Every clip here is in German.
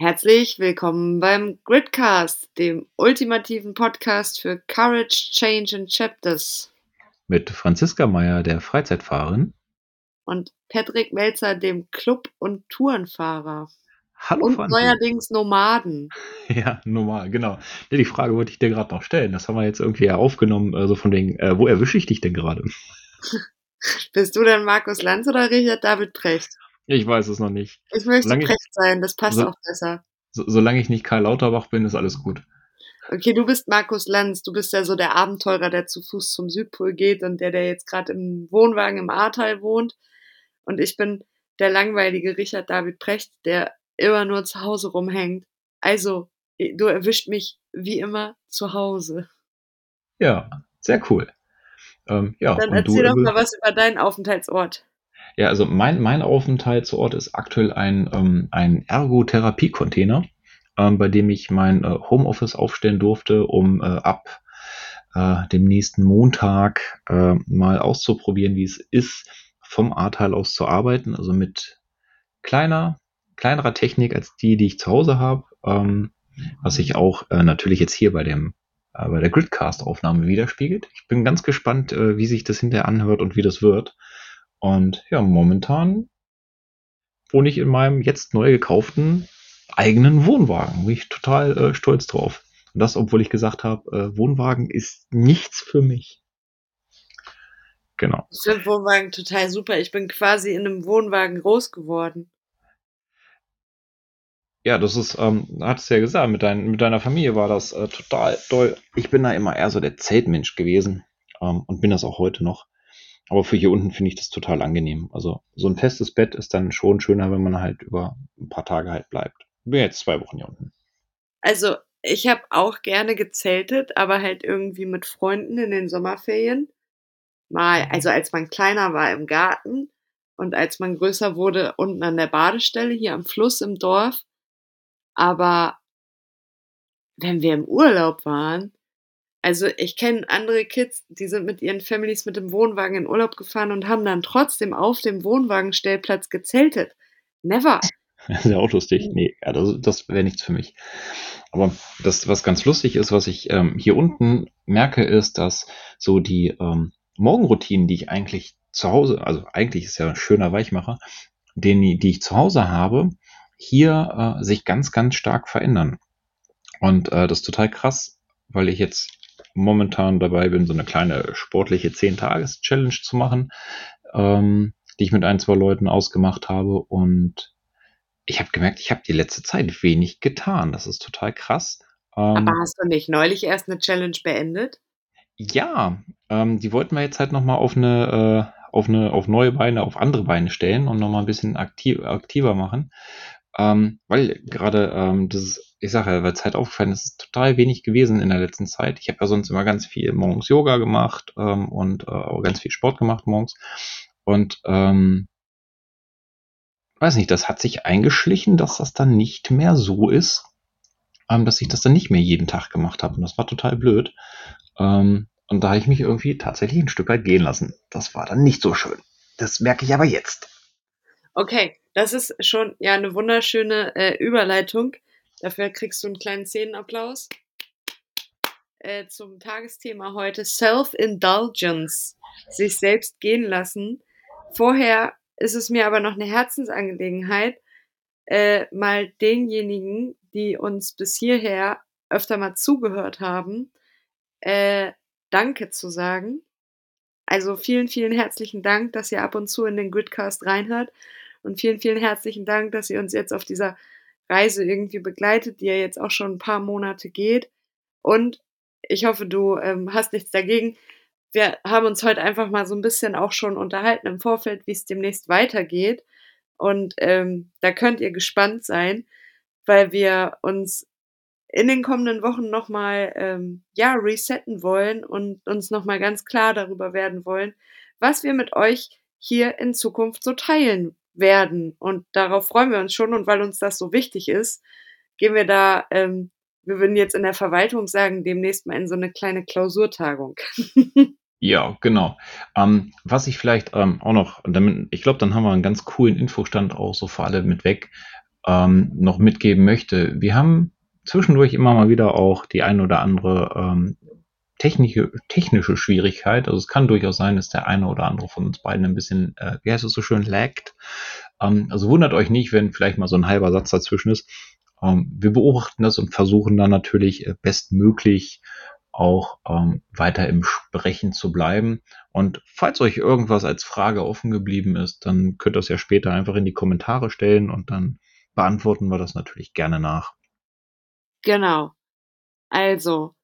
Herzlich willkommen beim Gridcast, dem ultimativen Podcast für Courage, Change and Chapters. Mit Franziska Meyer, der Freizeitfahrerin. Und Patrick Melzer, dem Club- und Tourenfahrer. Hallo und Franzi. neuerdings Nomaden. Ja, normal, genau. Die Frage wollte ich dir gerade noch stellen. Das haben wir jetzt irgendwie ja aufgenommen, also von wegen, äh, wo erwische ich dich denn gerade? Bist du denn Markus Lanz oder Richard David Precht? Ich weiß es noch nicht. Ich möchte Solange ich- sein, das passt so- auch besser. So, solange ich nicht Karl Lauterbach bin, ist alles gut. Okay, du bist Markus Lanz, du bist ja so der Abenteurer, der zu Fuß zum Südpol geht und der, der jetzt gerade im Wohnwagen im Ahrtal wohnt. Und ich bin der langweilige Richard David Precht, der immer nur zu Hause rumhängt. Also, du erwischt mich wie immer zu Hause. Ja, sehr cool. Ähm, ja, Dann erzähl du, doch mal was über deinen Aufenthaltsort. Ja, also mein, mein Aufenthaltsort ist aktuell ein, ähm, ein Ergotherapie-Container, ähm, bei dem ich mein äh, Homeoffice aufstellen durfte, um äh, ab äh, dem nächsten Montag äh, mal auszuprobieren, wie es ist, vom Ahrtal aus zu arbeiten, also mit kleiner, kleinerer Technik als die, die ich zu Hause habe, ähm, was sich auch äh, natürlich jetzt hier bei dem äh, bei der Gridcast-Aufnahme widerspiegelt. Ich bin ganz gespannt, wie sich das hinterher anhört und wie das wird. Und ja, momentan wohne ich in meinem jetzt neu gekauften eigenen Wohnwagen. Bin ich total äh, stolz drauf. Und das, obwohl ich gesagt habe, äh, Wohnwagen ist nichts für mich. Genau. Ich finde Wohnwagen total super. Ich bin quasi in einem Wohnwagen groß geworden. Ja, das ist, ähm, hattest du ja gesagt, mit, dein, mit deiner Familie war das äh, total toll. Ich bin da immer eher so der Zeltmensch gewesen ähm, und bin das auch heute noch. Aber für hier unten finde ich das total angenehm. Also so ein festes Bett ist dann schon schöner, wenn man halt über ein paar Tage halt bleibt. Ich bin jetzt zwei Wochen hier unten. Also, ich habe auch gerne gezeltet, aber halt irgendwie mit Freunden in den Sommerferien. Mal, also als man kleiner war im Garten und als man größer wurde unten an der Badestelle hier am Fluss im Dorf. Aber wenn wir im Urlaub waren, also ich kenne andere Kids, die sind mit ihren Families mit dem Wohnwagen in Urlaub gefahren und haben dann trotzdem auf dem Wohnwagenstellplatz gezeltet. Never. Das ist ja auch lustig. Nee, das, das wäre nichts für mich. Aber das, was ganz lustig ist, was ich ähm, hier unten merke, ist, dass so die ähm, Morgenroutinen, die ich eigentlich zu Hause, also eigentlich ist ja ein schöner Weichmacher, den, die ich zu Hause habe, hier äh, sich ganz, ganz stark verändern. Und äh, das ist total krass, weil ich jetzt momentan dabei bin, so eine kleine sportliche 10-Tages-Challenge zu machen, ähm, die ich mit ein, zwei Leuten ausgemacht habe. Und ich habe gemerkt, ich habe die letzte Zeit wenig getan. Das ist total krass. Ähm, Aber hast du nicht neulich erst eine Challenge beendet? ja, ähm, die wollten wir jetzt halt nochmal auf eine, äh, auf eine, auf neue Beine, auf andere Beine stellen und nochmal ein bisschen aktiv, aktiver machen. Ähm, weil gerade ähm, das ist, ich sage ja, weil es halt aufgefallen ist, ist total wenig gewesen in der letzten Zeit. Ich habe ja sonst immer ganz viel morgens Yoga gemacht ähm, und äh, auch ganz viel Sport gemacht morgens. Und ähm, weiß nicht, das hat sich eingeschlichen, dass das dann nicht mehr so ist, ähm, dass ich das dann nicht mehr jeden Tag gemacht habe. Und das war total blöd. Ähm, und da habe ich mich irgendwie tatsächlich ein Stück weit gehen lassen. Das war dann nicht so schön. Das merke ich aber jetzt. Okay, das ist schon ja eine wunderschöne äh, Überleitung. Dafür kriegst du einen kleinen Szenenapplaus. Äh, zum Tagesthema heute Self-Indulgence. Sich selbst gehen lassen. Vorher ist es mir aber noch eine Herzensangelegenheit, äh, mal denjenigen, die uns bis hierher öfter mal zugehört haben, äh, Danke zu sagen. Also vielen, vielen herzlichen Dank, dass ihr ab und zu in den Gridcast reinhört. Und vielen, vielen herzlichen Dank, dass ihr uns jetzt auf dieser Reise irgendwie begleitet, die ja jetzt auch schon ein paar Monate geht. Und ich hoffe, du ähm, hast nichts dagegen. Wir haben uns heute einfach mal so ein bisschen auch schon unterhalten im Vorfeld, wie es demnächst weitergeht. Und ähm, da könnt ihr gespannt sein, weil wir uns in den kommenden Wochen nochmal ähm, ja, resetten wollen und uns nochmal ganz klar darüber werden wollen, was wir mit euch hier in Zukunft so teilen werden. Und darauf freuen wir uns schon. Und weil uns das so wichtig ist, gehen wir da, ähm, wir würden jetzt in der Verwaltung sagen, demnächst mal in so eine kleine Klausurtagung. Ja, genau. Ähm, was ich vielleicht ähm, auch noch, damit, ich glaube, dann haben wir einen ganz coolen Infostand auch so für alle mit weg. ähm, noch mitgeben möchte. Wir haben zwischendurch immer mal wieder auch die ein oder andere ähm, technische, technische Schwierigkeit. Also es kann durchaus sein, dass der eine oder andere von uns beiden ein bisschen, äh, wie heißt es so schön, laggt. Ähm, also wundert euch nicht, wenn vielleicht mal so ein halber Satz dazwischen ist. Ähm, wir beobachten das und versuchen dann natürlich äh, bestmöglich auch ähm, weiter im Sprechen zu bleiben. Und falls euch irgendwas als Frage offen geblieben ist, dann könnt ihr es ja später einfach in die Kommentare stellen und dann beantworten wir das natürlich gerne nach. Genau. Also,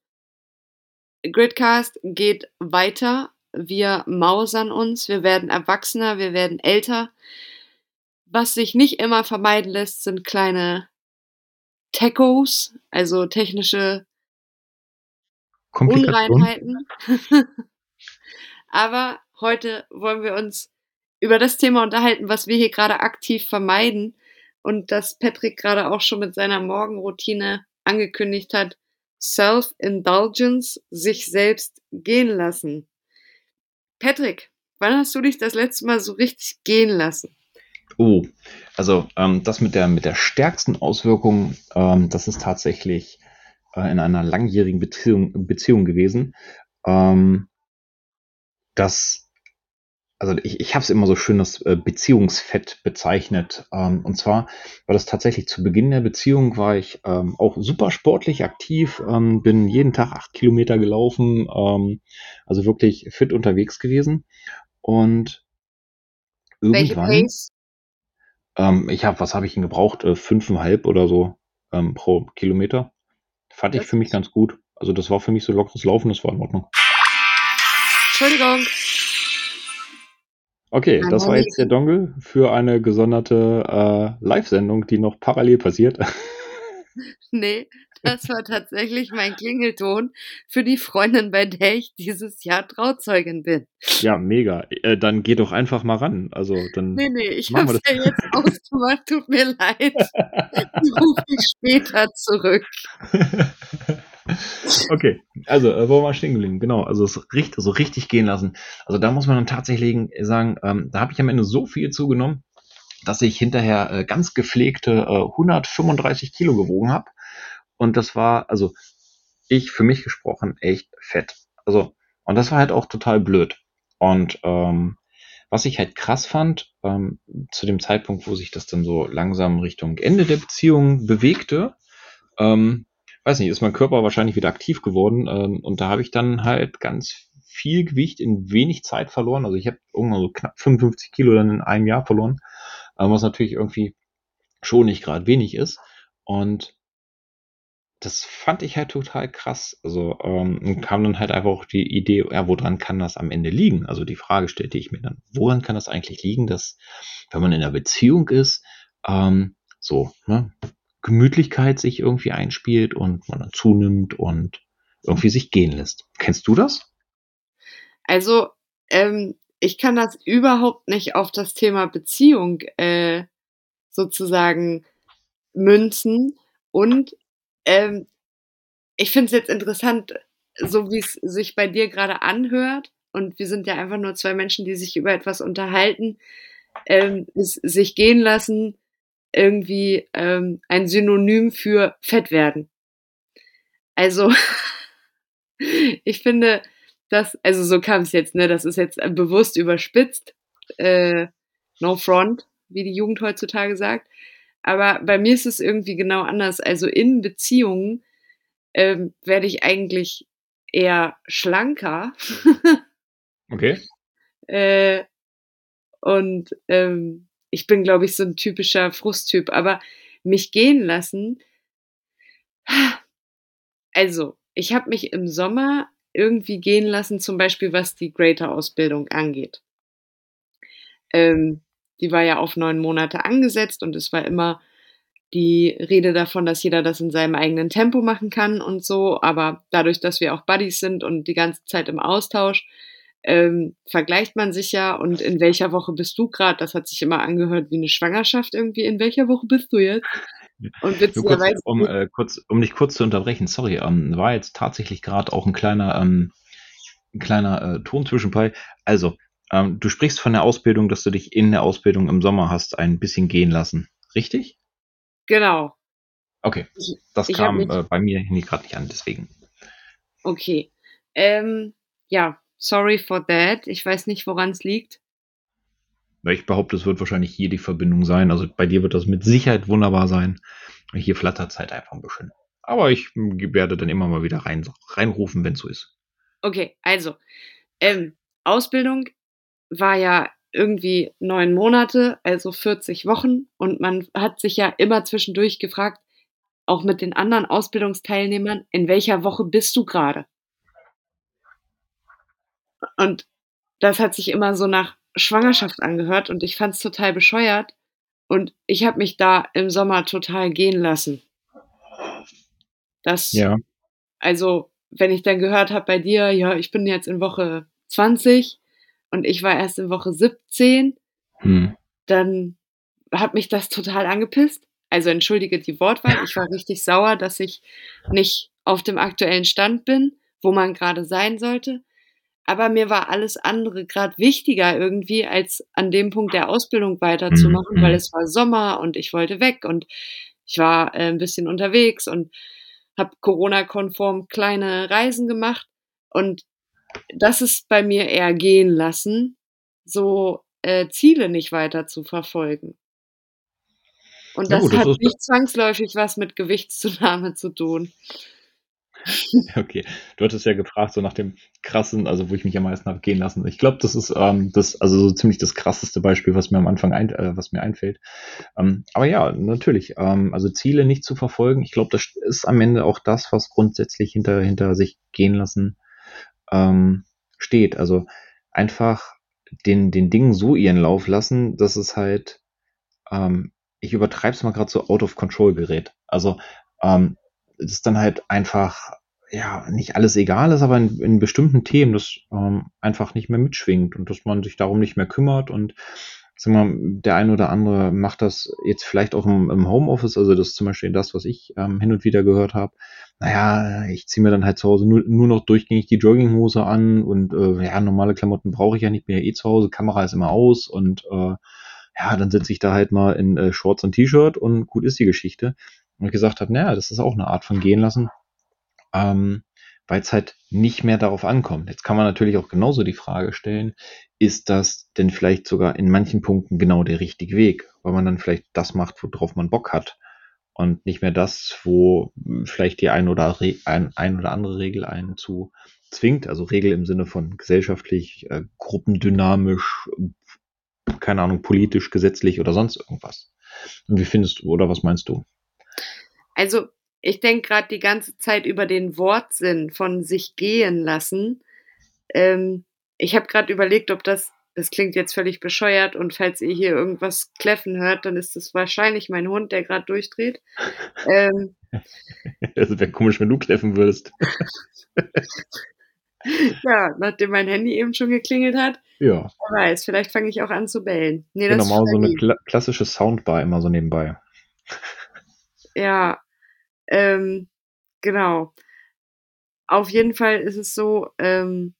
Gridcast geht weiter. Wir mausern uns, wir werden erwachsener, wir werden älter. Was sich nicht immer vermeiden lässt, sind kleine Techos, also technische Unreinheiten. Aber heute wollen wir uns über das Thema unterhalten, was wir hier gerade aktiv vermeiden und das Patrick gerade auch schon mit seiner Morgenroutine angekündigt hat. Self-Indulgence, sich selbst gehen lassen. Patrick, wann hast du dich das letzte Mal so richtig gehen lassen? Oh, also ähm, das mit der, mit der stärksten Auswirkung, ähm, das ist tatsächlich äh, in einer langjährigen Beziehung, Beziehung gewesen. Ähm, das also ich, ich habe es immer so schön das äh, Beziehungsfett bezeichnet. Ähm, und zwar war das tatsächlich zu Beginn der Beziehung, war ich ähm, auch super sportlich aktiv, ähm, bin jeden Tag acht Kilometer gelaufen, also wirklich fit unterwegs gewesen. Und irgendwann. Welche Pace? Ich habe, was habe ich denn gebraucht? Äh, fünfeinhalb oder so pro Kilometer. Fand ich für mich ganz gut. Also das war für mich so lockeres Laufen, das war in Ordnung. Entschuldigung. Okay, das war jetzt der Dongle für eine gesonderte äh, Live-Sendung, die noch parallel passiert. Nee, das war tatsächlich mein Klingelton für die Freundin, bei der ich dieses Jahr Trauzeugin bin. Ja, mega. Äh, dann geh doch einfach mal ran. Also dann. Nee, nee, ich hab's ja jetzt ausgemacht, tut mir leid. Ich rufe dich später zurück. Okay, also äh, wo war stehen geblieben? Genau, also es richtig, so richtig gehen lassen. Also da muss man dann tatsächlich sagen, ähm, da habe ich am Ende so viel zugenommen, dass ich hinterher äh, ganz gepflegte äh, 135 Kilo gewogen habe. Und das war, also ich für mich gesprochen, echt fett. Also, und das war halt auch total blöd. Und ähm, was ich halt krass fand, ähm, zu dem Zeitpunkt, wo sich das dann so langsam Richtung Ende der Beziehung bewegte, ähm, weiß nicht, ist mein Körper wahrscheinlich wieder aktiv geworden. Ähm, und da habe ich dann halt ganz viel Gewicht in wenig Zeit verloren. Also ich habe irgendwann so knapp 55 Kilo dann in einem Jahr verloren, ähm, was natürlich irgendwie schon nicht gerade wenig ist. Und das fand ich halt total krass. Also ähm, kam dann halt einfach auch die Idee, ja, woran kann das am Ende liegen? Also die Frage stellte ich mir dann, woran kann das eigentlich liegen, dass wenn man in einer Beziehung ist, ähm, so, ne, Gemütlichkeit sich irgendwie einspielt und man dann zunimmt und irgendwie sich gehen lässt. Kennst du das? Also, ähm, ich kann das überhaupt nicht auf das Thema Beziehung äh, sozusagen münzen. Und ähm, ich finde es jetzt interessant, so wie es sich bei dir gerade anhört. Und wir sind ja einfach nur zwei Menschen, die sich über etwas unterhalten, ähm, sich gehen lassen irgendwie ähm, ein Synonym für fett werden. Also, ich finde, das, also so kam es jetzt, ne? Das ist jetzt bewusst überspitzt. Äh, no front, wie die Jugend heutzutage sagt. Aber bei mir ist es irgendwie genau anders. Also in Beziehungen ähm, werde ich eigentlich eher schlanker. okay. Äh, und ähm, ich bin, glaube ich, so ein typischer Frusttyp, aber mich gehen lassen. Also, ich habe mich im Sommer irgendwie gehen lassen, zum Beispiel was die Greater-Ausbildung angeht. Ähm, die war ja auf neun Monate angesetzt und es war immer die Rede davon, dass jeder das in seinem eigenen Tempo machen kann und so. Aber dadurch, dass wir auch Buddies sind und die ganze Zeit im Austausch, ähm, vergleicht man sich ja und in welcher Woche bist du gerade? Das hat sich immer angehört wie eine Schwangerschaft irgendwie. In welcher Woche bist du jetzt? Und kurz, um, äh, kurz, um dich kurz zu unterbrechen, sorry, ähm, war jetzt tatsächlich gerade auch ein kleiner, ähm, ein kleiner äh, Ton zwischenbei. Also, ähm, du sprichst von der Ausbildung, dass du dich in der Ausbildung im Sommer hast ein bisschen gehen lassen, richtig? Genau. Okay, Ich das ich kam, mich äh, bei mir grad nicht an, deswegen. Okay. Ähm, ja, sorry for that. Ich weiß nicht, woran's liegt. Na, ich behaupte, es wird wahrscheinlich hier die Verbindung sein. Also, bei dir wird das mit Sicherheit wunderbar sein. Hier flattert's halt einfach 'n bisschen. Aber ich, hm, werde dann immer mal wieder rein reinrufen, wenn's so ist. Okay, also, ähm, Ausbildung war ja irgendwie 9 Monate, also 40 Wochen und man hat sich ja immer zwischendurch gefragt, auch mit den anderen Ausbildungsteilnehmern: „In welcher Woche bist du grade?“ Und das hat sich immer so nach Schwangerschaft angehört und ich fand's total bescheuert und ich habe mich da im Sommer total gehen lassen. Das Ja. also, wenn ich dann gehört habe bei dir: „Ja, ich bin jetzt in Woche 20 und ich war erst in Woche 17“ Mhm. dann hat mich das total angepisst. Also, entschuldige die Wortwahl, ich war richtig sauer, dass ich nicht auf dem aktuellen Stand bin, wo man grade sein sollte. Aber mir war alles andere grad wichtiger irgendwie, als an dem Punkt der Ausbildung Mhm, weiterzumachen, weil mhm. es war Sommer und ich wollte weg und ich war, äh, 'n bisschen unterwegs und habe Corona-konform kleine Reisen gemacht und das ist bei mir eher gehen lassen, so, äh, Ziele nicht weiter zu verfolgen. Und Ja das gut, das hat nicht zwangsläufig was mit Gewichtszunahme zu tun. Okay. Du hattest ja gefragt, so nach dem krassen also, wo ich mich am meisten habe gehen lassen. Ich glaube, das ist, ähm, das also, so ziemlich das krasseste Beispiel, was mir am Anfang ein äh, was mir einfällt. Ähm, aber ja, natürlich, ähm, also, Ziele nicht zu verfolgen, ich glaube, das st ist am Ende auch das, was grundsätzlich hinter hinter sich gehen lassen, ähm, steht. Also, einfach den den Dingen so ihren Lauf lassen, dass es halt, ähm, ich übertreibe es mal grad so out of control gerät. Also, ähm, das dann halt einfach, ja, nicht alles egal ist, aber in in bestimmten Themen das, ähm, einfach nicht mehr mitschwingt und dass man sich darum nicht mehr kümmert und wir mal, der ein oder andere macht das jetzt vielleicht auch im im Homeoffice, also, das ist zum Beispiel das, was ich, ähm, hin und wieder gehört habe. Na ja, ich ziehe mir dann halt zu Hause nur nur noch durchgängig die Jogginghose an und, äh, ja, normale Klamotten brauche ich ja nicht, bin ja eh zu Hause, Kamera ist immer aus und, äh, ja, dann sitze ich da halt mal in, äh, Shorts und T-Shirt und gut ist die Geschichte. Und gesagt habe: „Na ja, das ist auch 'ne Art von gehen lassen“, ähm, weil's halt nicht mehr darauf ankommt. Jetzt kann man natürlich auch genauso die Frage stellen: Ist das denn vielleicht sogar in manchen Punkten genau der richtige Weg, weil man dann vielleicht das macht, worauf man Bock hat und nicht mehr das, wo vielleicht die ein oder Re ein ein oder andere Regel einen zu zwingt, also, Regel im Sinne von gesellschaftlich, äh, gruppendynamisch, keine Ahnung, politisch, gesetzlich oder sonst irgendwas. Und wie findest du oder was meinst du? Also, ich denke grad die ganze Zeit über den Wortsinn von sich gehen lassen. Ähm, ich habe grad überlegt, ob das das klingt jetzt völlig bescheuert und falls ihr hier irgendwas kläffen hört, dann ist das wahrscheinlich mein Hund, der grad durchdreht. Ähm Also, wäre komisch, wenn du kläffen würdest. Ja, nachdem mein Handy eben schon geklingelt hat. Ja. Wer weiß, vielleicht fange ich auch an zu bellen. Ne, das Genau, mal so 'ne Freddy. kla klassische Soundbar immer so nebenbei. Ja, ähm, genau. Auf jeden Fall ist es so, ähm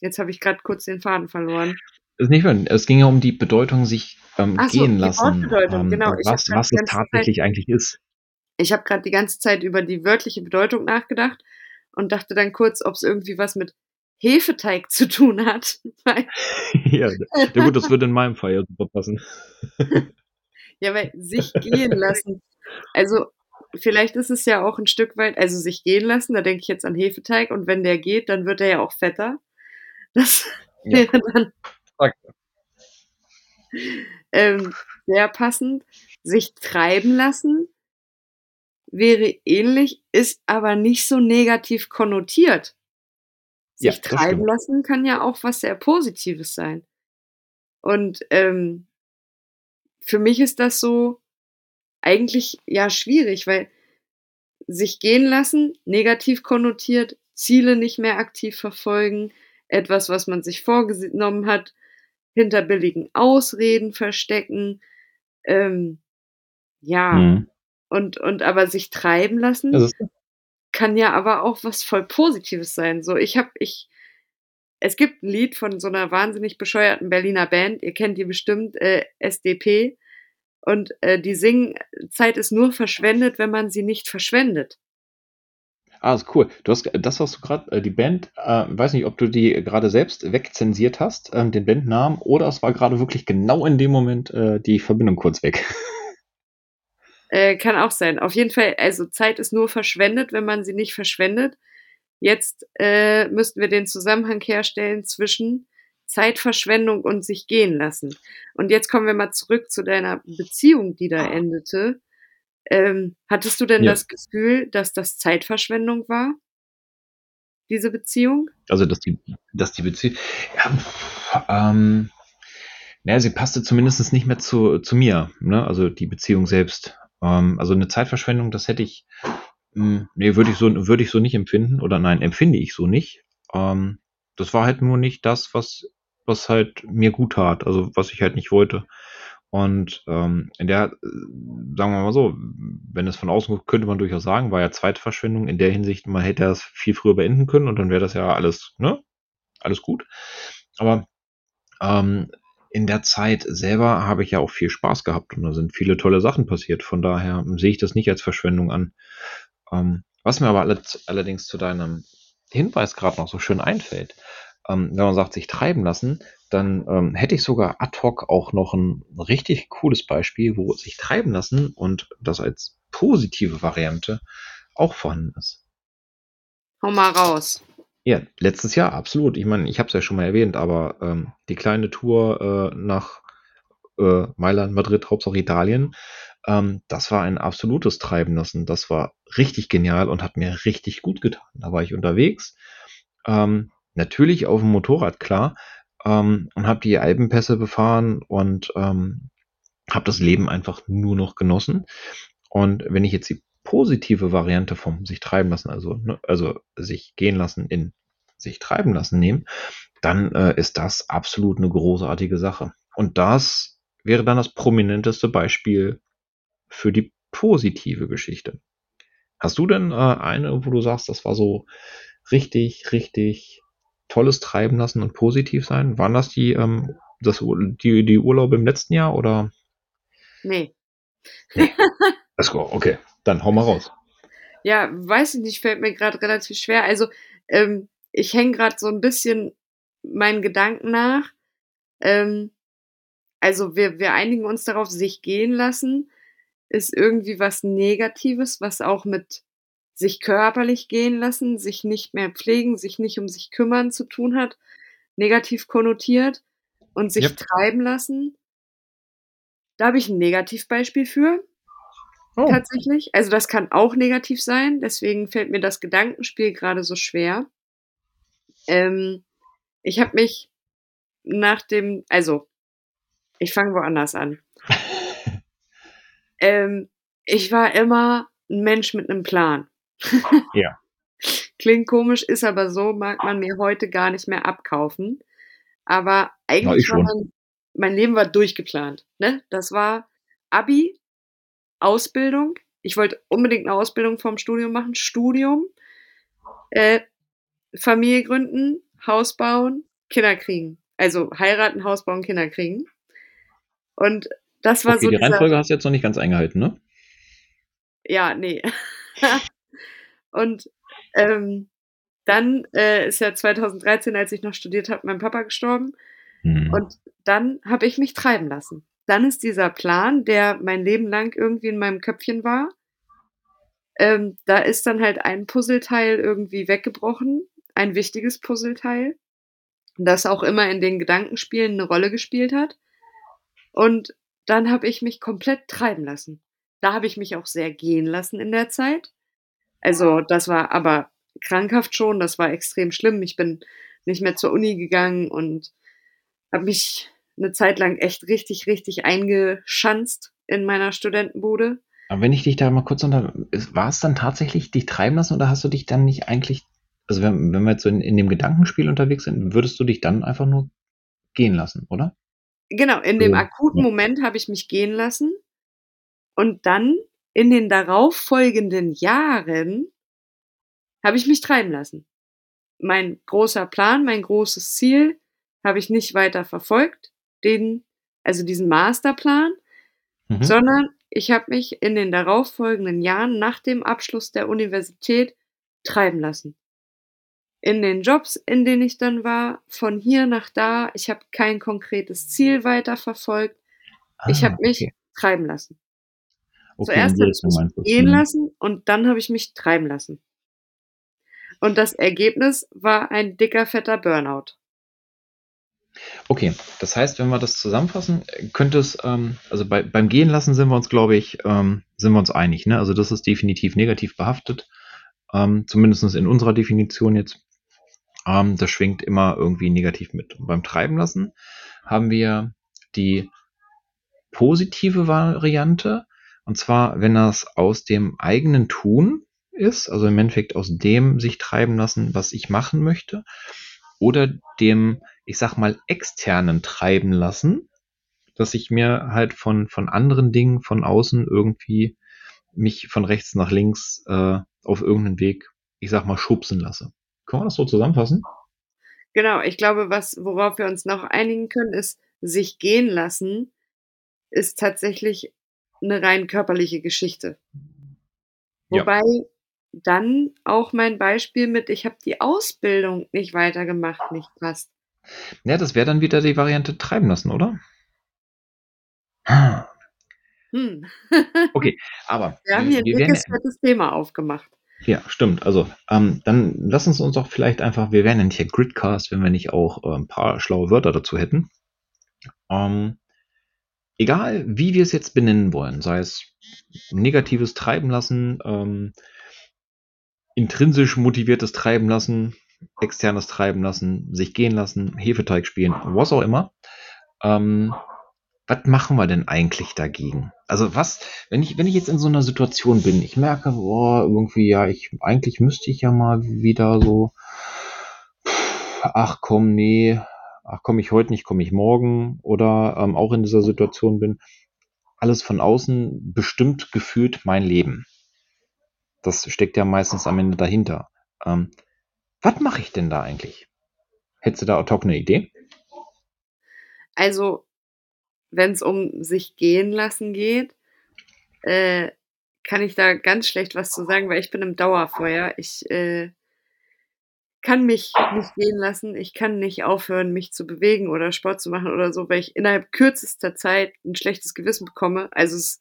jetzt habe ich grad kurz den Faden verloren. Ist nicht schlimm. Es ging ja um die Bedeutung sich, ähm, Ach so, gehen die lassen, ähm, genau. und Ich habe was was die es ganze Zeit tatsächlich eigentlich ist. ich habe grad die ganze Zeit über die wörtliche Bedeutung nachgedacht und dachte dann kurz, ob's irgendwie was mit Hefeteig zu tun hat, Ja, ja gut, das würde in meinem Fall ja super passen. Ja, weil sich gehen lassen. Also, vielleicht ist es ja auch 'n Stück weit also, sich gehen lassen, da denke ich jetzt an Hefeteig und wenn der geht, dann wird er ja auch fetter. Das Ja. wäre dann ähm, sehr passend. Sich treiben lassen wäre ähnlich, ist aber nicht so negativ konnotiert. Ja, Sich das treiben lassen kann ja auch was sehr Positives sein. Und, ähm für mich ist das so eigentlich, ja, schwierig, weil sich gehen lassen, negativ konnotiert, Ziele nicht mehr aktiv verfolgen, etwas, was man sich vorgese nommen hat, hinter billigen Ausreden verstecken, ähm, ja. Mhm. Und und aber sich treiben lassen kann ja aber auch was voll Positives sein. So, ich habe ich es gibt 'n Lied von so 'ner wahnsinnig bescheuerten Berliner Band, ihr kennt die bestimmt, äh, SDP. Und äh, die singen, Zeit ist nur verschwendet, wenn man sie nicht verschwendet. Ah, ist cool. Du hast das, was du gerade, äh, die Band, äh, weiß nicht, ob du die gerade selbst wegzensiert hast, ähm, den Bandnamen, oder es war gerade wirklich genau in dem Moment äh, die Verbindung kurz weg. Äh, kann auch sein. Auf jeden Fall, also Zeit ist nur verschwendet, wenn man sie nicht verschwendet. Jetzt äh, müssten wir den Zusammenhang herstellen zwischen Zeitverschwendung und sich gehen lassen. Und jetzt kommen wir mal zurück zu deiner Beziehung, die da endete. Ähm, hattest du denn ja. das Gefühl, dass das Zeitverschwendung war? Diese Beziehung? Also, dass die, dass die Beziehung. Ja, ähm, naja, sie passte zumindest nicht mehr zu, zu mir, ne? also die Beziehung selbst. Ähm, also eine Zeitverschwendung, das hätte ich, mh, hm, nee, würde ich so, würde ich so nicht empfinden oder nein, empfinde ich so nicht. Ähm, das war halt nur nicht das, was, was halt mir gut tat, also was ich halt nicht wollte. Und ähm, in der, sagen wir mal so, wenn es von außen könnte man durchaus sagen, war ja Zweitverschwendung in der Hinsicht, man hätte das viel früher beenden können und dann wäre das ja alles, ne, alles gut. Aber ähm, in der Zeit selber habe ich ja auch viel Spaß gehabt und da sind viele tolle Sachen passiert. Von daher sehe ich das nicht als Verschwendung an. Ähm, was mir aber allerdings zu deinem Hinweis gerade noch so schön einfällt, ähm, wenn man sagt, sich treiben lassen, dann ähm, hätte ich sogar ad hoc auch noch ein richtig cooles Beispiel, wo sich treiben lassen und das als positive Variante auch vorhanden ist. Hau mal raus. Ja, letztes Jahr, absolut. Ich meine, ich habe es ja schon mal erwähnt, aber ähm, die kleine Tour äh, nach äh, Mailand, Madrid, Hauptsache Italien, ähm, das war ein absolutes Treiben lassen. Das war richtig genial und hat mir richtig gut getan. Da war ich unterwegs. Ähm, natürlich auf dem Motorrad, klar, ähm, und habe die Alpenpässe befahren und ähm, habe das Leben einfach nur noch genossen. Und wenn ich jetzt die positive Variante vom sich treiben lassen, also, ne, also sich gehen lassen in sich treiben lassen nehmen, dann äh, ist das absolut eine großartige Sache. Und das wäre dann das prominenteste Beispiel für die positive Geschichte. Hast du denn äh, eine, wo du sagst, das war so richtig, richtig tolles Treiben lassen und positiv sein? Waren das die, ähm, das, die, die Urlaube im letzten Jahr oder? Nee. nee. okay, dann hau mal raus. Ja, weiß ich nicht, fällt mir gerade relativ schwer. Also, ähm, ich hänge gerade so ein bisschen meinen Gedanken nach. Ähm, also, wir, wir einigen uns darauf, sich gehen lassen ist irgendwie was Negatives, was auch mit sich körperlich gehen lassen, sich nicht mehr pflegen, sich nicht um sich kümmern zu tun hat, negativ konnotiert und sich yep. treiben lassen. Da habe ich ein Negativbeispiel für. Oh. Tatsächlich. Also das kann auch negativ sein, deswegen fällt mir das Gedankenspiel gerade so schwer. Ähm, ich habe mich nach dem, also ich fange woanders an. ähm, ich war immer ein Mensch mit einem Plan. Ja. Klingt komisch, ist aber so, mag man mir heute gar nicht mehr abkaufen. Aber eigentlich war mein, mein Leben war durchgeplant. Ne? Das war Abi, Ausbildung. Ich wollte unbedingt eine Ausbildung vom Studium machen. Studium, äh, Familie gründen, Haus bauen, Kinder kriegen. Also heiraten, Haus bauen, Kinder kriegen. Und das war okay, so. Die Reihenfolge hast du jetzt noch nicht ganz eingehalten, ne? Ja, nee. Und ähm, dann äh, ist ja 2013, als ich noch studiert habe, mein Papa gestorben. Mhm. Und dann habe ich mich treiben lassen. Dann ist dieser Plan, der mein Leben lang irgendwie in meinem Köpfchen war, ähm, da ist dann halt ein Puzzleteil irgendwie weggebrochen, ein wichtiges Puzzleteil, das auch immer in den Gedankenspielen eine Rolle gespielt hat. Und dann habe ich mich komplett treiben lassen. Da habe ich mich auch sehr gehen lassen in der Zeit. Also das war aber krankhaft schon, das war extrem schlimm. Ich bin nicht mehr zur Uni gegangen und habe mich eine Zeit lang echt richtig, richtig eingeschanzt in meiner Studentenbude. Aber wenn ich dich da mal kurz unter, war es dann tatsächlich dich treiben lassen oder hast du dich dann nicht eigentlich, also wenn, wenn wir jetzt so in, in dem Gedankenspiel unterwegs sind, würdest du dich dann einfach nur gehen lassen, oder? Genau, in dem akuten Moment habe ich mich gehen lassen und dann in den darauffolgenden Jahren habe ich mich treiben lassen. Mein großer Plan, mein großes Ziel habe ich nicht weiter verfolgt, den, also diesen Masterplan. Mhm. sondern ich habe mich in den darauffolgenden Jahren nach dem Abschluss der Universität treiben lassen. In den Jobs, in denen ich dann war, von hier nach da, ich habe kein konkretes Ziel weiterverfolgt. Ich Ah, habe mich okay. treiben lassen. Okay, Zuerst habe ich mich gehen lassen und dann habe ich mich treiben lassen. Und das Ergebnis war ein dicker, fetter Burnout. Okay, das heißt, wenn wir das zusammenfassen, könnte es, ähm, also bei, beim Gehen lassen sind wir uns, glaube ich, ähm, sind wir uns einig. Ne? Also das ist definitiv negativ behaftet, ähm, zumindest in unserer Definition jetzt. Ähm, das schwingt immer irgendwie negativ mit. Und beim Treiben lassen haben wir die positive Variante, und zwar, wenn das aus dem eigenen Tun ist, also im Endeffekt aus dem sich treiben lassen, was ich machen möchte, oder dem, ich sag mal, externen treiben lassen, dass ich mir halt von, von anderen Dingen von außen irgendwie mich von rechts nach links äh, auf irgendeinen Weg, ich sag mal, schubsen lasse. Können wir das so zusammenfassen? Genau, ich glaube, was, worauf wir uns noch einigen können, ist, sich gehen lassen, ist tatsächlich eine rein körperliche Geschichte. Ja. Wobei dann auch mein Beispiel mit, ich habe die Ausbildung nicht weitergemacht, nicht passt. Ja, das wäre dann wieder die Variante treiben lassen, oder? Hm. Okay, aber Wir haben hier ein wir werden, dickes, fettes Thema aufgemacht. ja, stimmt. Also, ähm, dann lass uns uns doch vielleicht einfach, wir wären ja nicht hier Gridcast, wenn wir nicht auch äh, ein paar schlaue Wörter dazu hätten. Ähm, egal, wie wir es jetzt benennen wollen, sei es negatives Treiben lassen, ähm, intrinsisch motiviertes Treiben lassen, externes Treiben lassen, sich gehen lassen, Hefeteig spielen, was auch immer. Ähm, was machen wir denn eigentlich dagegen? Also was, wenn ich, wenn ich jetzt in so einer Situation bin, ich merke, boah, irgendwie, ja, ich, eigentlich müsste ich ja mal wieder so, ach komm, nee, ach komme ich heute nicht, komme ich morgen, oder ähm, auch in dieser Situation bin, alles von außen bestimmt gefühlt mein Leben. Das steckt ja meistens am Ende dahinter. Ähm, was mache ich denn da eigentlich? Hättest du da hoc eine Idee? Also, wenn es um sich gehen lassen geht, äh, kann ich da ganz schlecht was zu sagen, weil ich bin im Dauerfeuer. Ich äh, kann mich nicht gehen lassen. Ich kann nicht aufhören, mich zu bewegen oder Sport zu machen oder so, weil ich innerhalb kürzester Zeit ein schlechtes Gewissen bekomme. Also es,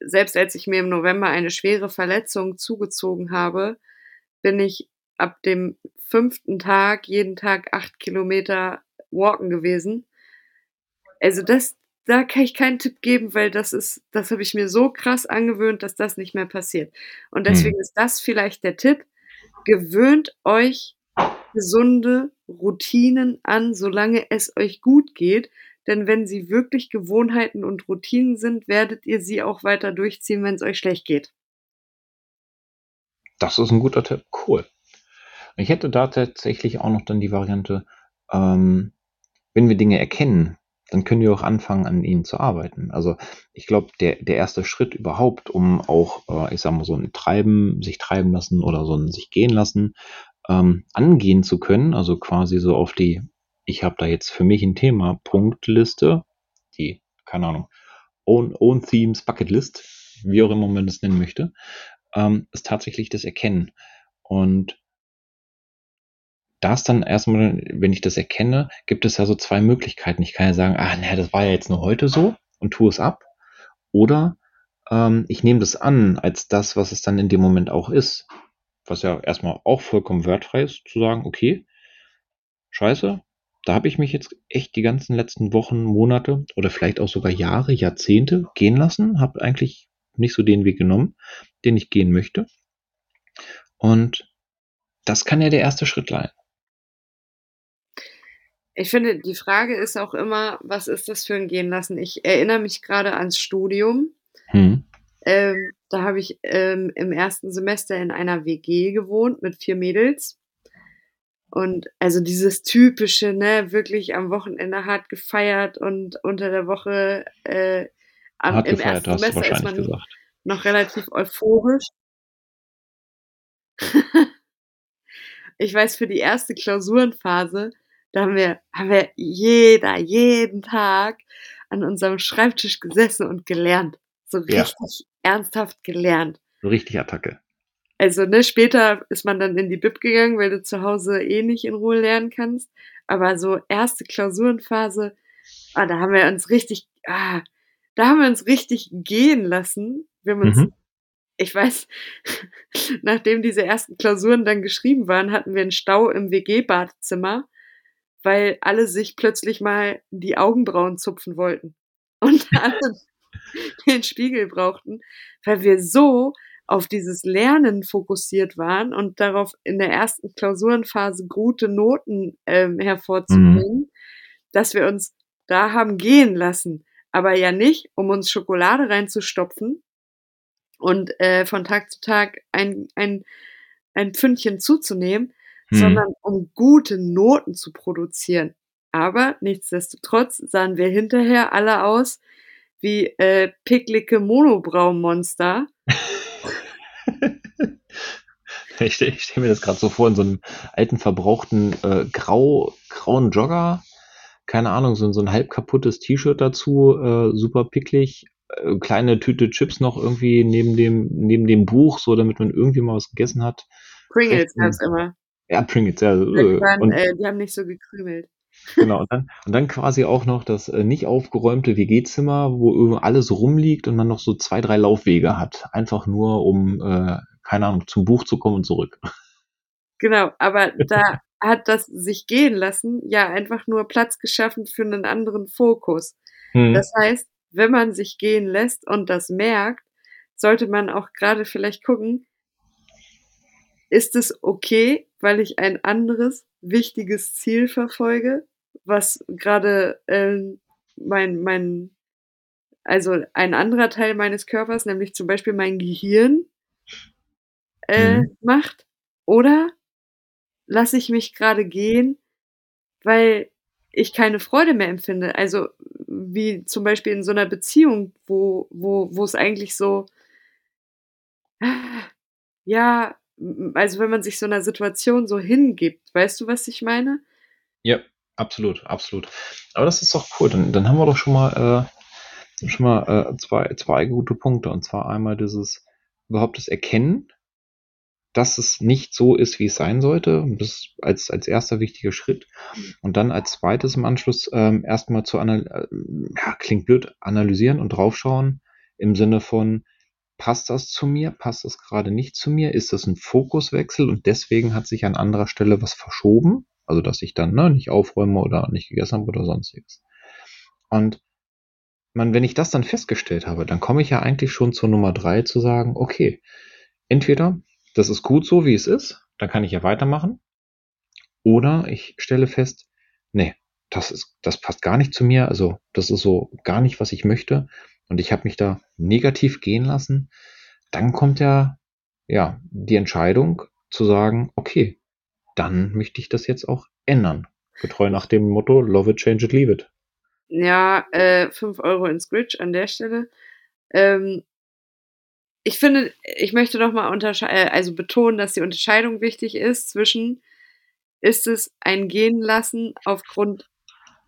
selbst als ich mir im November eine schwere Verletzung zugezogen habe, bin ich ab dem fünften Tag jeden Tag acht Kilometer walken gewesen. Also das, da kann ich keinen Tipp geben, weil das ist, das habe ich mir so krass angewöhnt, dass das nicht mehr passiert. Und deswegen Hm. ist das vielleicht der Tipp. Gewöhnt euch gesunde Routinen an, solange es euch gut geht. Denn wenn sie wirklich Gewohnheiten und Routinen sind, werdet ihr sie auch weiter durchziehen, wenn es euch schlecht geht. Das ist ein guter Tipp. Cool. Ich hätte da tatsächlich auch noch dann die Variante, ähm, wenn wir Dinge erkennen, dann können wir auch anfangen, an ihnen zu arbeiten. Also ich glaube, der, der erste Schritt überhaupt, um auch, äh, ich sag mal, so ein Treiben, sich treiben lassen oder so ein sich gehen lassen, ähm, angehen zu können, also quasi so auf die, ich habe da jetzt für mich ein Thema, Punktliste, die, keine Ahnung, Own, Own Themes, Bucket List, wie auch immer man das nennen möchte, ähm, ist tatsächlich das Erkennen. Und das dann erstmal, wenn ich das erkenne, gibt es ja so zwei Möglichkeiten. Ich kann ja sagen, ah, naja, das war ja jetzt nur heute so und tue es ab. Oder ähm, ich nehme das an als das, was es dann in dem Moment auch ist. Was ja erstmal auch vollkommen wertfrei ist, zu sagen, okay, scheiße, da habe ich mich jetzt echt die ganzen letzten Wochen, Monate oder vielleicht auch sogar Jahre, Jahrzehnte gehen lassen, habe eigentlich nicht so den Weg genommen, den ich gehen möchte. Und das kann ja der erste Schritt sein. Ich finde, die Frage ist auch immer, was ist das für ein Gehen lassen? Ich erinnere mich gerade ans Studium. Hm. Ähm, da habe ich ähm, im ersten Semester in einer WG gewohnt mit vier Mädels. Und also dieses typische, ne, wirklich am Wochenende hart gefeiert und unter der Woche äh, am, Hart im gefeiert, ersten Semester ist man gesagt. noch relativ euphorisch. ich weiß, für die erste Klausurenphase, da haben wir, haben wir jeder, jeden Tag an unserem Schreibtisch gesessen und gelernt. So Ja. richtig ernsthaft gelernt. So richtig Attacke. Also, ne, später ist man dann in die Bib gegangen, weil du zu Hause eh nicht in Ruhe lernen kannst. Aber so erste Klausurenphase, ah, da haben wir uns richtig ah, da haben wir uns richtig gehen lassen. Wir haben uns Mhm. ich weiß, nachdem diese ersten Klausuren dann geschrieben waren, hatten wir 'n Stau im WG-Badezimmer, weil alle sich plötzlich mal die Augenbrauen zupfen wollten und alle den Spiegel brauchten, weil wir so auf dieses Lernen fokussiert waren und darauf in der ersten Klausurenphase gute Noten, ähm, Mhm. hervorzubringen, dass wir uns da haben gehen lassen. Aber ja nicht, um uns Schokolade reinzustopfen und, äh, von Tag zu Tag ein ein ein Pfündchen zuzunehmen, Mhm. sondern um gute Noten zu produzieren. Aber nichtsdestotrotz sahen wir hinterher alle aus wie, äh, picklige Monobrauen-Monster. Ich stelle ich stelle mir das grad so vor in so 'nem alten, verbrauchten, äh, grau grauen Jogger. Keine Ahnung, so so 'n halb kaputtes T-Shirt dazu, äh, super picklig, äh, kleine Tüte Chips noch irgendwie neben dem neben dem Buch, so damit man irgendwie mal was gegessen hat. Pringles 'n gab's immer. Ja, Pringles, ja, Ja, die äh, und äh, die haben nicht so gekrümelt. Genau, und dann und dann quasi auch noch das, äh, nicht aufgeräumte WG-Zimmer, wo alles rumliegt und man noch so 2, 3 Laufwege hat. Einfach nur, um, äh, keine Ahnung, zum Buch zu kommen und zurück. Genau, aber da hat das sich gehen lassen ja einfach nur Platz geschaffen für 'nen anderen Fokus. Mhm. Das heißt, wenn man sich gehen lässt und das merkt, sollte man auch grade vielleicht gucken ist es okay, weil ich ein anderes wichtiges Ziel verfolge, was grade, ähm, mein mein also, ein anderer Teil meines Körpers, nämlich zum Beispiel mein Gehirn äh, Mhm. macht? Oder lasse ich mich grade gehen, weil ich keine Freude mehr empfinde? Also, wie zum Beispiel in so 'ner Beziehung, wo wo wo's eigentlich so ja, also, wenn man sich so 'ner Situation so hingibt. Weißt du, was ich meine? Ja, absolut, absolut. Aber das ist doch cool. Dann dann haben wir doch schon mal äh, schon mal, äh, zwei zwei gute Punkte. Und zwar einmal dieses überhaupt das Erkennen, dass es nicht so ist, wie es sein sollte. Das als als 1. wichtiger Schritt. Und dann als 2. im Anschluss, ähm, erst mal zu anal äh, ja, klingt blöd, analysieren und draufschauen im Sinne von: „Passt das zu mir? Passt das grade nicht zu mir? Ist das 'n Fokuswechsel und deswegen hat sich an anderer Stelle was verschoben?“ Also, dass ich dann, ne, nicht aufräume oder nicht gegessen habe oder Sonstiges. Und man wenn ich das dann festgestellt habe, dann komme ich ja eigentlich schon zur Nummer 3 zu sagen: „Okay, entweder das ist gut so, wie es ist, dann kann ich ja weitermachen.“ Oder ich stelle fest: „Ne, das ist das passt gar nicht zu mir. Also, das ist so gar nicht, was ich möchte.“ Und ich habe mich da negativ gehen lassen. Dann kommt ja ja, die Entscheidung zu sagen: „Okay, dann möchte ich das jetzt auch ändern.“ Getreu nach dem Motto: „Love it, change it, leave it.“ Ja, äh, 5 € in Scritch an der Stelle. Ähm ich finde ich möchte noch mal unterschei äh, also, betonen, dass die Unterscheidung wichtig ist zwischen: Ist es ein Gehen lassen aufgrund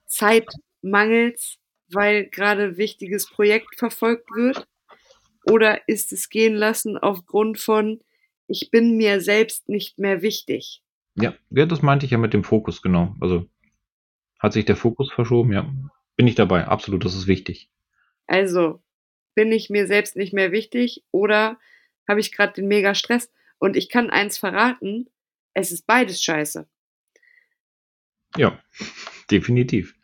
Zeitmangels, weil grade wichtiges Projekt verfolgt wird? Oder ist es gehen lassen aufgrund von: Ich bin mir selbst nicht mehr wichtig? Ja, ja, das meinte ich ja mit dem Fokus, genau. Also, hat sich der Fokus verschoben? Ja, bin ich dabei. Absolut, das ist wichtig. Also, bin ich mir selbst nicht mehr wichtig oder habe ich grad den Megastress? Und ich kann eins verraten, es ist beides scheiße. Ja, definitiv.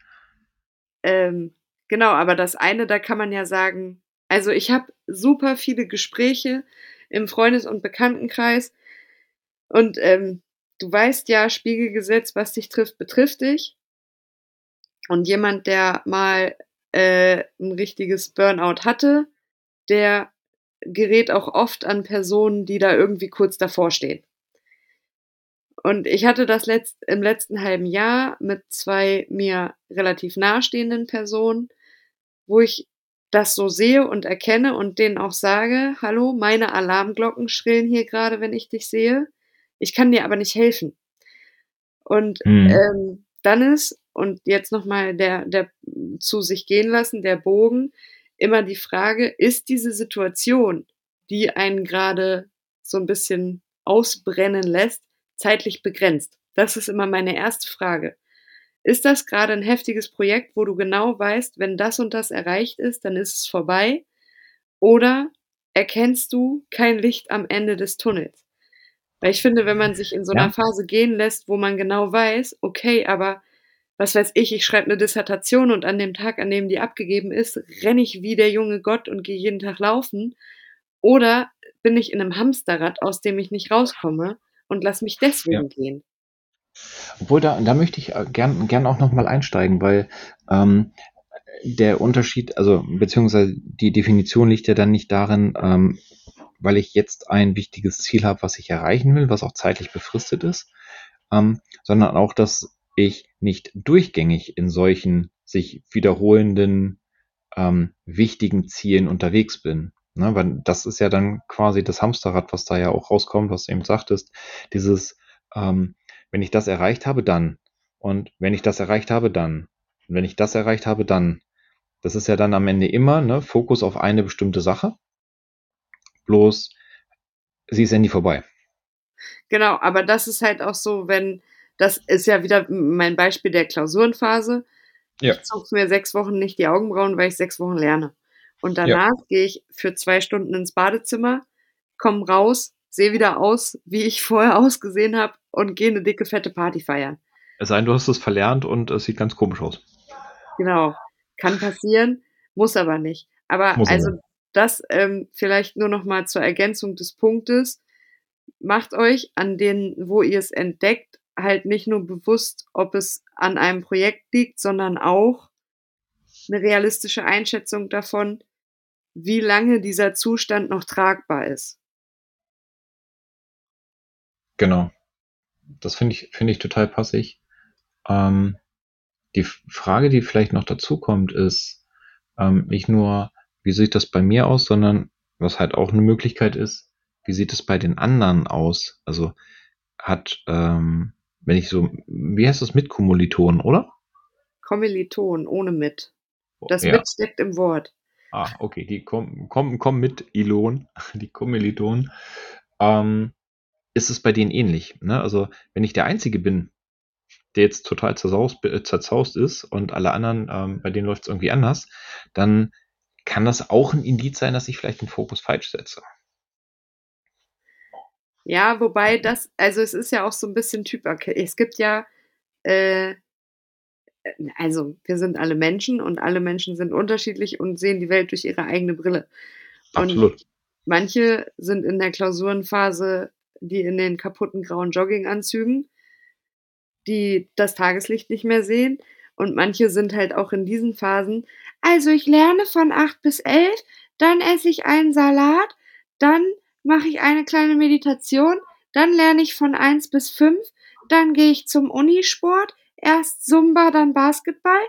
Ähm, genau, aber das eine, da kann man ja sagen also, ich habe super viele Gespräche im Freundes und Bekanntenkreis und, ähm, du weißt ja, Spiegelgesetz, was dich trifft, betrifft dich. Und jemand, der mal, äh, 'n richtiges Burnout hatte, der gerät auch oft an Personen, die da irgendwie kurz davor stehen. Und ich hatte das letzt im letzten halben Jahr mit 2 mir relativ nahestehenden Personen, wo ich das so sehe und erkenne und denen auch sage: „Hallo, meine Alarmglocken schrillen hier grade, wenn ich dich sehe. Ich kann dir aber nicht helfen.“ Und, Mhm. ähm, dann ist und jetzt nochmal der, der zu sich gehen lassen, der Bogen, immer die Frage, ist diese Situation, die einen gerade so ein bisschen ausbrennen lässt, zeitlich begrenzt? Das ist immer meine erste Frage. Ist das gerade ein heftiges Projekt, wo du genau weißt, wenn das und das erreicht ist, dann ist es vorbei? Oder erkennst du kein Licht am Ende des Tunnels? Weil ich finde, wenn man sich in so einer ja. Phase gehen lässt, wo man genau weiß, okay, aber was weiß ich, ich schreibe eine Dissertation und an dem Tag, an dem die abgegeben ist, renne ich wie der junge Gott und gehe jeden Tag laufen. Oder bin ich in einem Hamsterrad, aus dem ich nicht rauskomme und lass mich deswegen ja. gehen. Obwohl, da, da möchte ich äh, gern, gern auch nochmal einsteigen, weil ähm, der Unterschied, also beziehungsweise die Definition liegt ja dann nicht darin, ähm, weil ich jetzt ein wichtiges Ziel habe, was ich erreichen will, was auch zeitlich befristet ist, ähm, sondern auch, dass ich nicht durchgängig in solchen sich wiederholenden ähm, wichtigen Zielen unterwegs bin. Ne, weil das ist ja dann quasi das Hamsterrad, was da ja auch rauskommt, was du eben sagtest, dieses, ähm, wenn ich das erreicht habe, dann. Und wenn ich das erreicht habe, dann. Und wenn ich das erreicht habe, dann. Das ist ja dann am Ende immer ne, Fokus auf eine bestimmte Sache. Bloß, sie ist ja nie vorbei. Genau, aber das ist halt auch so, wenn, das ist ja wieder mein Beispiel der Klausurenphase. Ja. Ich zog mir sechs Wochen nicht die Augenbrauen, weil ich sechs Wochen lerne. Und danach ja. gehe ich für zwei Stunden ins Badezimmer, komme raus, sehe wieder aus, wie ich vorher ausgesehen habe und gehe eine dicke, fette Party feiern. Es sei denn, du hast es verlernt und es sieht ganz komisch aus. Genau. Kann passieren, muss aber nicht. Aber muss also aber. das ähm, vielleicht nur noch mal zur Ergänzung des Punktes. Macht euch an denen, wo ihr es entdeckt, halt nicht nur bewusst, ob es an einem Projekt liegt, sondern auch eine realistische Einschätzung davon, wie lange dieser Zustand noch tragbar ist. Genau. Das finde ich, finde ich total passig. Ähm, die Frage, die vielleicht noch dazu kommt, ist ähm, nicht nur, wie sieht das bei mir aus, sondern was halt auch eine Möglichkeit ist, wie sieht es bei den anderen aus? Also hat, ähm, wenn ich so, wie heißt das mit Kommilitonen, oder? Kommiliton, ohne mit. Das ja. mit steckt im Wort. Ah, okay, die kommen komm, komm mit Ilon, die Kommilitonen. Ähm, ist es bei denen ähnlich. Ne? Also, wenn ich der Einzige bin, der jetzt total zerzaust, äh, zerzaust ist und alle anderen, ähm, bei denen läuft es irgendwie anders, dann kann das auch ein Indiz sein, dass ich vielleicht den Fokus falsch setze. Ja, wobei das, also es ist ja auch so ein bisschen Typ, okay, es gibt ja, äh, also wir sind alle Menschen und alle Menschen sind unterschiedlich und sehen die Welt durch ihre eigene Brille. Absolut. Und manche sind in der Klausurenphase, die in den kaputten grauen Jogginganzügen die das Tageslicht nicht mehr sehen. Und manche sind halt auch in diesen Phasen. Also ich lerne von acht bis elf, dann esse ich einen Salat, dann mache ich eine kleine Meditation, dann lerne ich von eins bis fünf, dann gehe ich zum Unisport, erst Zumba, dann Basketball,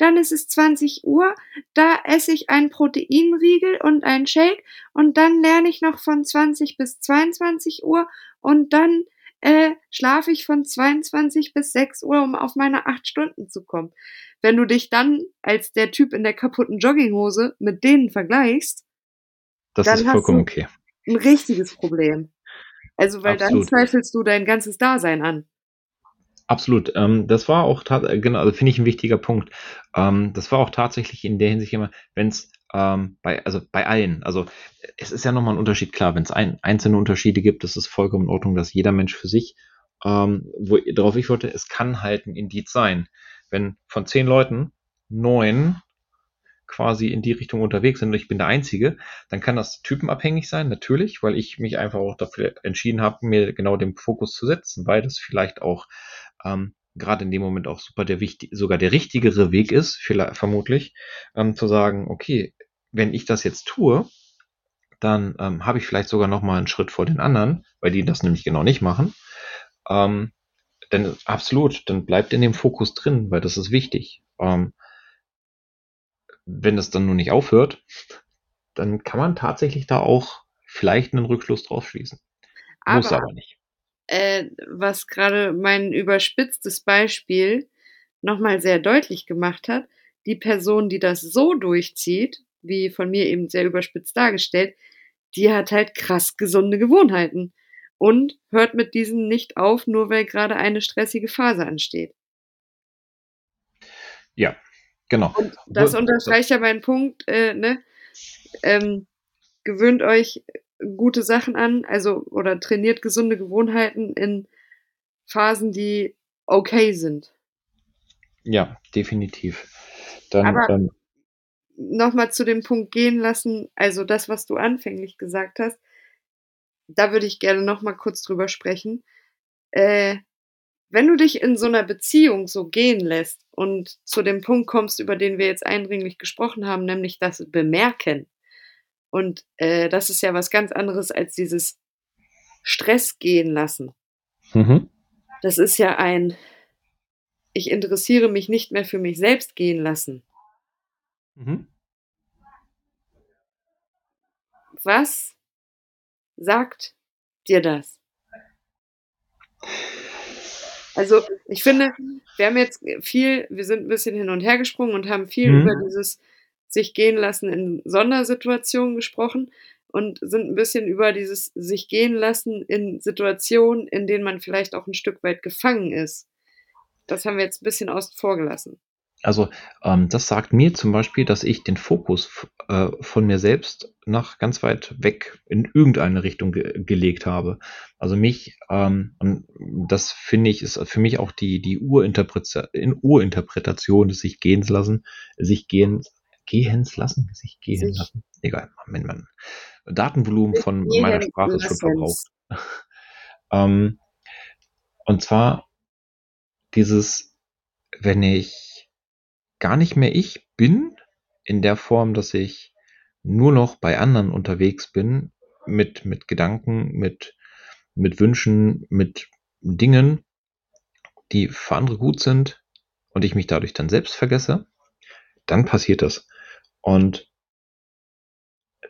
dann ist es 20 Uhr, da esse ich einen Proteinriegel und einen Shake und dann lerne ich noch von 20 bis 22 Uhr und dann äh, schlafe ich von 22 bis 6 Uhr, um auf meine 8 Stunden zu kommen. Wenn du dich dann als der Typ in der kaputten Jogginghose mit denen vergleichst, das dann ist vollkommen okay. Ein richtiges Problem. Also, weil Absolut. dann zweifelst du dein ganzes Dasein an. Absolut. Ähm, das war auch, genau, also finde ich ein wichtiger Punkt. Ähm, das war auch tatsächlich in der Hinsicht immer, wenn es ähm, bei, also bei allen. Also es ist ja nochmal ein Unterschied, klar, wenn es ein, einzelne Unterschiede gibt, ist es vollkommen in Ordnung, dass jeder Mensch für sich, ähm, wo, darauf ich wollte, es kann halt ein Indiz sein. Wenn von zehn Leuten neun quasi in die Richtung unterwegs sind und ich bin der Einzige, dann kann das typenabhängig sein, natürlich, weil ich mich einfach auch dafür entschieden habe, mir genau den Fokus zu setzen, weil das vielleicht auch ähm, gerade in dem Moment auch super der wichtig, sogar der richtigere Weg ist, vielleicht, vermutlich, ähm, zu sagen, okay, wenn ich das jetzt tue, dann ähm, habe ich vielleicht sogar noch mal einen Schritt vor den anderen, weil die das nämlich genau nicht machen. Ähm, denn absolut, dann bleibt in dem Fokus drin, weil das ist wichtig. Ähm, wenn das dann nur nicht aufhört, dann kann man tatsächlich da auch vielleicht einen Rückschluss drauf schließen. Aber, Muss aber nicht. Äh, was gerade mein überspitztes Beispiel nochmal sehr deutlich gemacht hat, die Person, die das so durchzieht, wie von mir eben sehr überspitzt dargestellt, die hat halt krass gesunde Gewohnheiten und hört mit diesen nicht auf, nur weil gerade eine stressige Phase ansteht. Ja, genau. Und das unterstreicht ja meinen Punkt, äh, ne? Ähm, gewöhnt euch gute Sachen an, also oder trainiert gesunde Gewohnheiten in Phasen, die okay sind. Ja, definitiv. Dann, Aber ähm, nochmal zu dem Punkt gehen lassen, also das, was du anfänglich gesagt hast, da würde ich gerne nochmal kurz drüber sprechen. Äh, wenn du dich in so einer Beziehung so gehen lässt und zu dem Punkt kommst, über den wir jetzt eindringlich gesprochen haben, nämlich das Bemerken. Und äh, das ist ja was ganz anderes als dieses Stress gehen lassen. mhm. Das ist ja ein, ich interessiere mich nicht mehr für mich selbst gehen lassen. Mhm. Was sagt dir das? Also, ich finde, wir haben jetzt viel wir sind ein bisschen hin und her gesprungen und haben viel Mhm. über dieses sich gehen lassen in Sondersituationen gesprochen und sind ein bisschen über dieses sich gehen lassen in Situationen, in denen man vielleicht auch ein Stück weit gefangen ist. Das haben wir jetzt ein bisschen außen vor gelassen. Also, ähm, das sagt mir zum Beispiel, dass ich den Fokus äh, von mir selbst nach ganz weit weg in irgendeine Richtung ge gelegt habe. Also mich ähm, das finde ich, ist für mich auch die die Urinterpreza in Urinterpretation des sich gehens lassen sich gehen gehens lassen? Sich gehen lassen? Egal, mein mein Datenvolumen von meiner gehen Sprache ist schon verbraucht. Ähm, und zwar dieses, wenn ich gar nicht mehr ich bin, in der Form, dass ich nur noch bei anderen unterwegs bin, mit mit Gedanken, mit mit Wünschen, mit Dingen, die für andere gut sind und ich mich dadurch dann selbst vergesse, dann passiert das. Und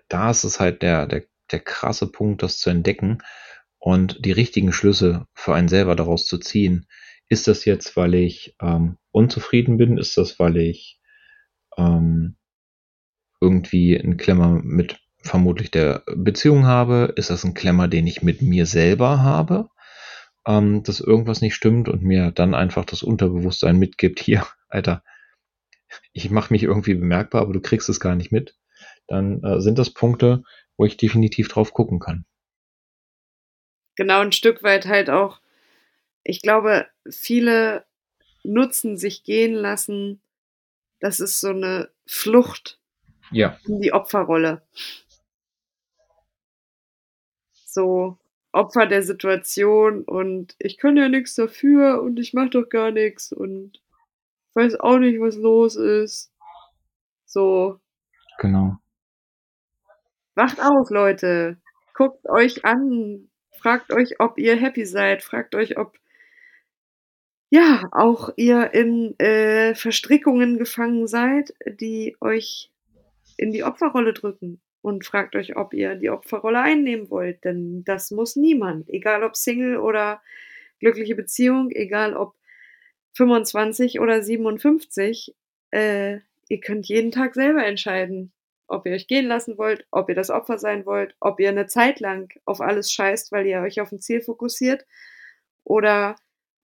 da ist es halt der der der krasse Punkt, das zu entdecken und die richtigen Schlüsse für einen selber daraus zu ziehen. Ist das jetzt, weil ich ähm, unzufrieden bin? Ist das, weil ich ähm, irgendwie einen Klemmer mit vermutlich der Beziehung habe? Ist das ein Klemmer, den ich mit mir selber habe? Ähm, dass irgendwas nicht stimmt und mir dann einfach das Unterbewusstsein mitgibt, hier, Alter, ich mache mich irgendwie bemerkbar, aber du kriegst es gar nicht mit. Dann äh, sind das Punkte, wo ich definitiv drauf gucken kann. Genau, ein Stück weit halt auch ich glaube, viele nutzen sich gehen lassen. Das ist so eine Flucht Ja. in die Opferrolle. So Opfer der Situation und ich kann ja nix dafür und ich mache doch gar nix und weiß auch nicht, was los ist. So. Genau. Wacht auf, Leute. Guckt euch an. Fragt euch, ob ihr happy seid. Fragt euch, ob ja, auch ihr in äh, Verstrickungen gefangen seid, die euch in die Opferrolle drücken. Und fragt euch, ob ihr die Opferrolle einnehmen wollt. Denn das muss niemand. Egal ob Single oder glückliche Beziehung, egal ob 25 oder 57, äh, ihr könnt jeden Tag selber entscheiden, ob ihr euch gehen lassen wollt, ob ihr das Opfer sein wollt, ob ihr eine Zeit lang auf alles scheißt, weil ihr euch auf ein Ziel fokussiert oder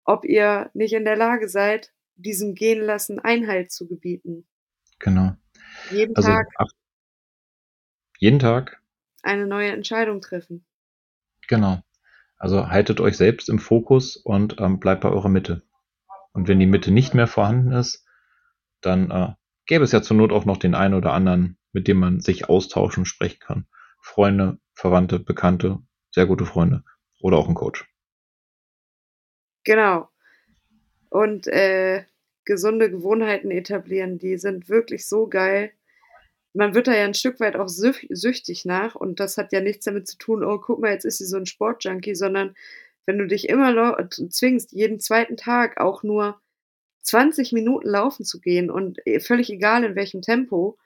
ob ihr nicht in der Lage seid, diesem Gehen lassen Einhalt zu gebieten. Genau. Jeden Also Tag ab jeden Tag, eine neue Entscheidung treffen. genau. Also haltet euch selbst im Fokus und ähm, bleibt bei eurer Mitte. Und wenn die Mitte nicht mehr vorhanden ist, dann äh, gäbe es ja zur Not auch noch den einen oder anderen, mit dem man sich austauschen und sprechen kann. Freunde, Verwandte, Bekannte, sehr gute Freunde oder auch ein Coach. Genau. Und äh, gesunde Gewohnheiten etablieren, die sind wirklich so geil. Man wird da ja ein Stück weit auch süch süchtig nach und das hat ja nichts damit zu tun, oh, guck mal, jetzt ist sie so ein Sportjunkie, sondern wenn du dich immer lau zwingst, jeden zweiten Tag auch nur 20 Minuten laufen zu gehen und äh, völlig egal in welchem Tempo,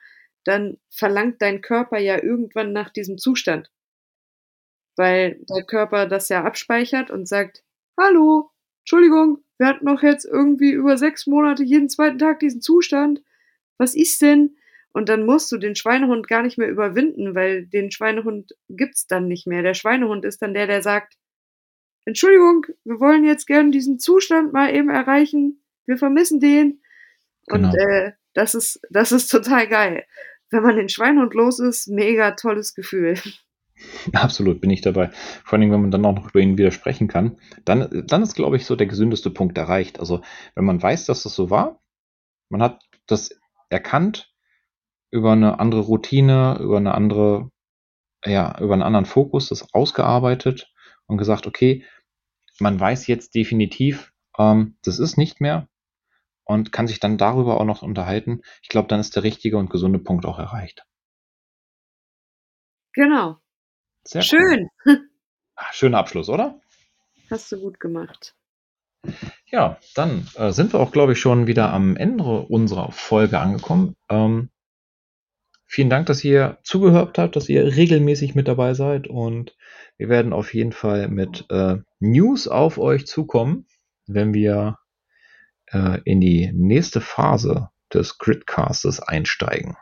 dann verlangt dein Körper ja irgendwann nach diesem Zustand. Weil der Körper das ja abspeichert und sagt: „Hallo, Entschuldigung, wir hatten doch jetzt irgendwie über sechs Monate jeden zweiten Tag diesen Zustand. Was ist denn? Und dann musst du den Schweinehund gar nicht mehr überwinden, weil den Schweinehund gibt's dann nicht mehr. Der Schweinehund ist dann der, der sagt, Entschuldigung, wir wollen jetzt gerne diesen Zustand mal eben erreichen. Wir vermissen den. Genau. Und äh, das ist, das ist total geil. Wenn man den Schweinehund los ist, mega tolles Gefühl. Absolut, bin ich dabei. Vor allem, wenn man dann auch noch über ihn widersprechen kann, dann, dann ist, glaube ich, so der gesündeste Punkt erreicht. Also, wenn man weiß, dass das so war, man hat das erkannt über eine andere Routine, über eine andere, ja, über einen anderen Fokus, das ausgearbeitet und gesagt, okay, man weiß jetzt definitiv, ähm, das ist nicht mehr und kann sich dann darüber auch noch unterhalten. Ich glaube, dann ist der richtige und gesunde Punkt auch erreicht. Genau. Sehr Schön. Cool. Schöner Abschluss, oder? Hast du gut gemacht. Ja, dann äh, sind wir auch, glaube ich, schon wieder am Ende unserer Folge angekommen. Ähm, vielen Dank, dass ihr zugehört habt, dass ihr regelmäßig mit dabei seid und wir werden auf jeden Fall mit äh, News auf euch zukommen, wenn wir äh, in die nächste Phase des Gridcastes einsteigen.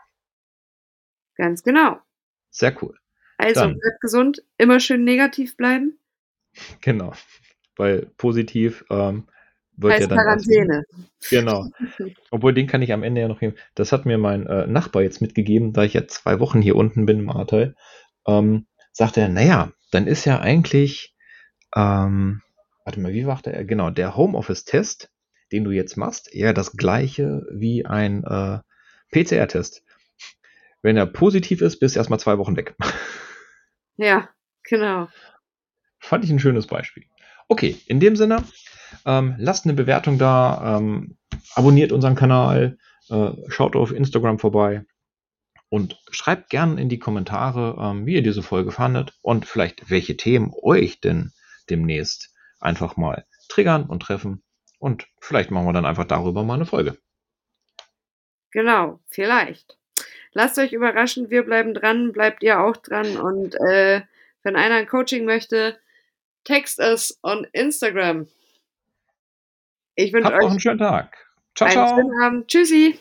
Ganz genau. Sehr cool. Also Dann. bleibt gesund, immer schön negativ bleiben. Genau, weil positiv ähm, wird heißt ja dann. Quarantäne. Genau. Obwohl, den kann ich am Ende ja noch geben. Das hat mir mein äh, Nachbar jetzt mitgegeben, da ich ja zwei Wochen hier unten bin im Ahrtal. Ähm, sagt er, naja, dann ist ja eigentlich, ähm, warte mal, wie machte er? Genau, der Homeoffice-Test, den du jetzt machst, eher das gleiche wie ein äh, PCR-Test. Wenn er positiv ist, bist du erstmal zwei Wochen weg. Ja, genau. Fand ich ein schönes Beispiel. Okay, in dem Sinne, ähm, lasst eine Bewertung da, ähm, abonniert unseren Kanal, äh, schaut auf Instagram vorbei und schreibt gerne in die Kommentare, ähm, wie ihr diese Folge fandet und vielleicht welche Themen euch denn demnächst einfach mal triggern und treffen. Und vielleicht machen wir dann einfach darüber mal eine Folge. Genau, vielleicht. Lasst euch überraschen, wir bleiben dran, bleibt ihr auch dran und äh, wenn einer ein Coaching möchte, text es on Instagram. Ich wünsche euch noch einen schönen Tag. Ciao, einen ciao. schönen Abend. Tschüssi.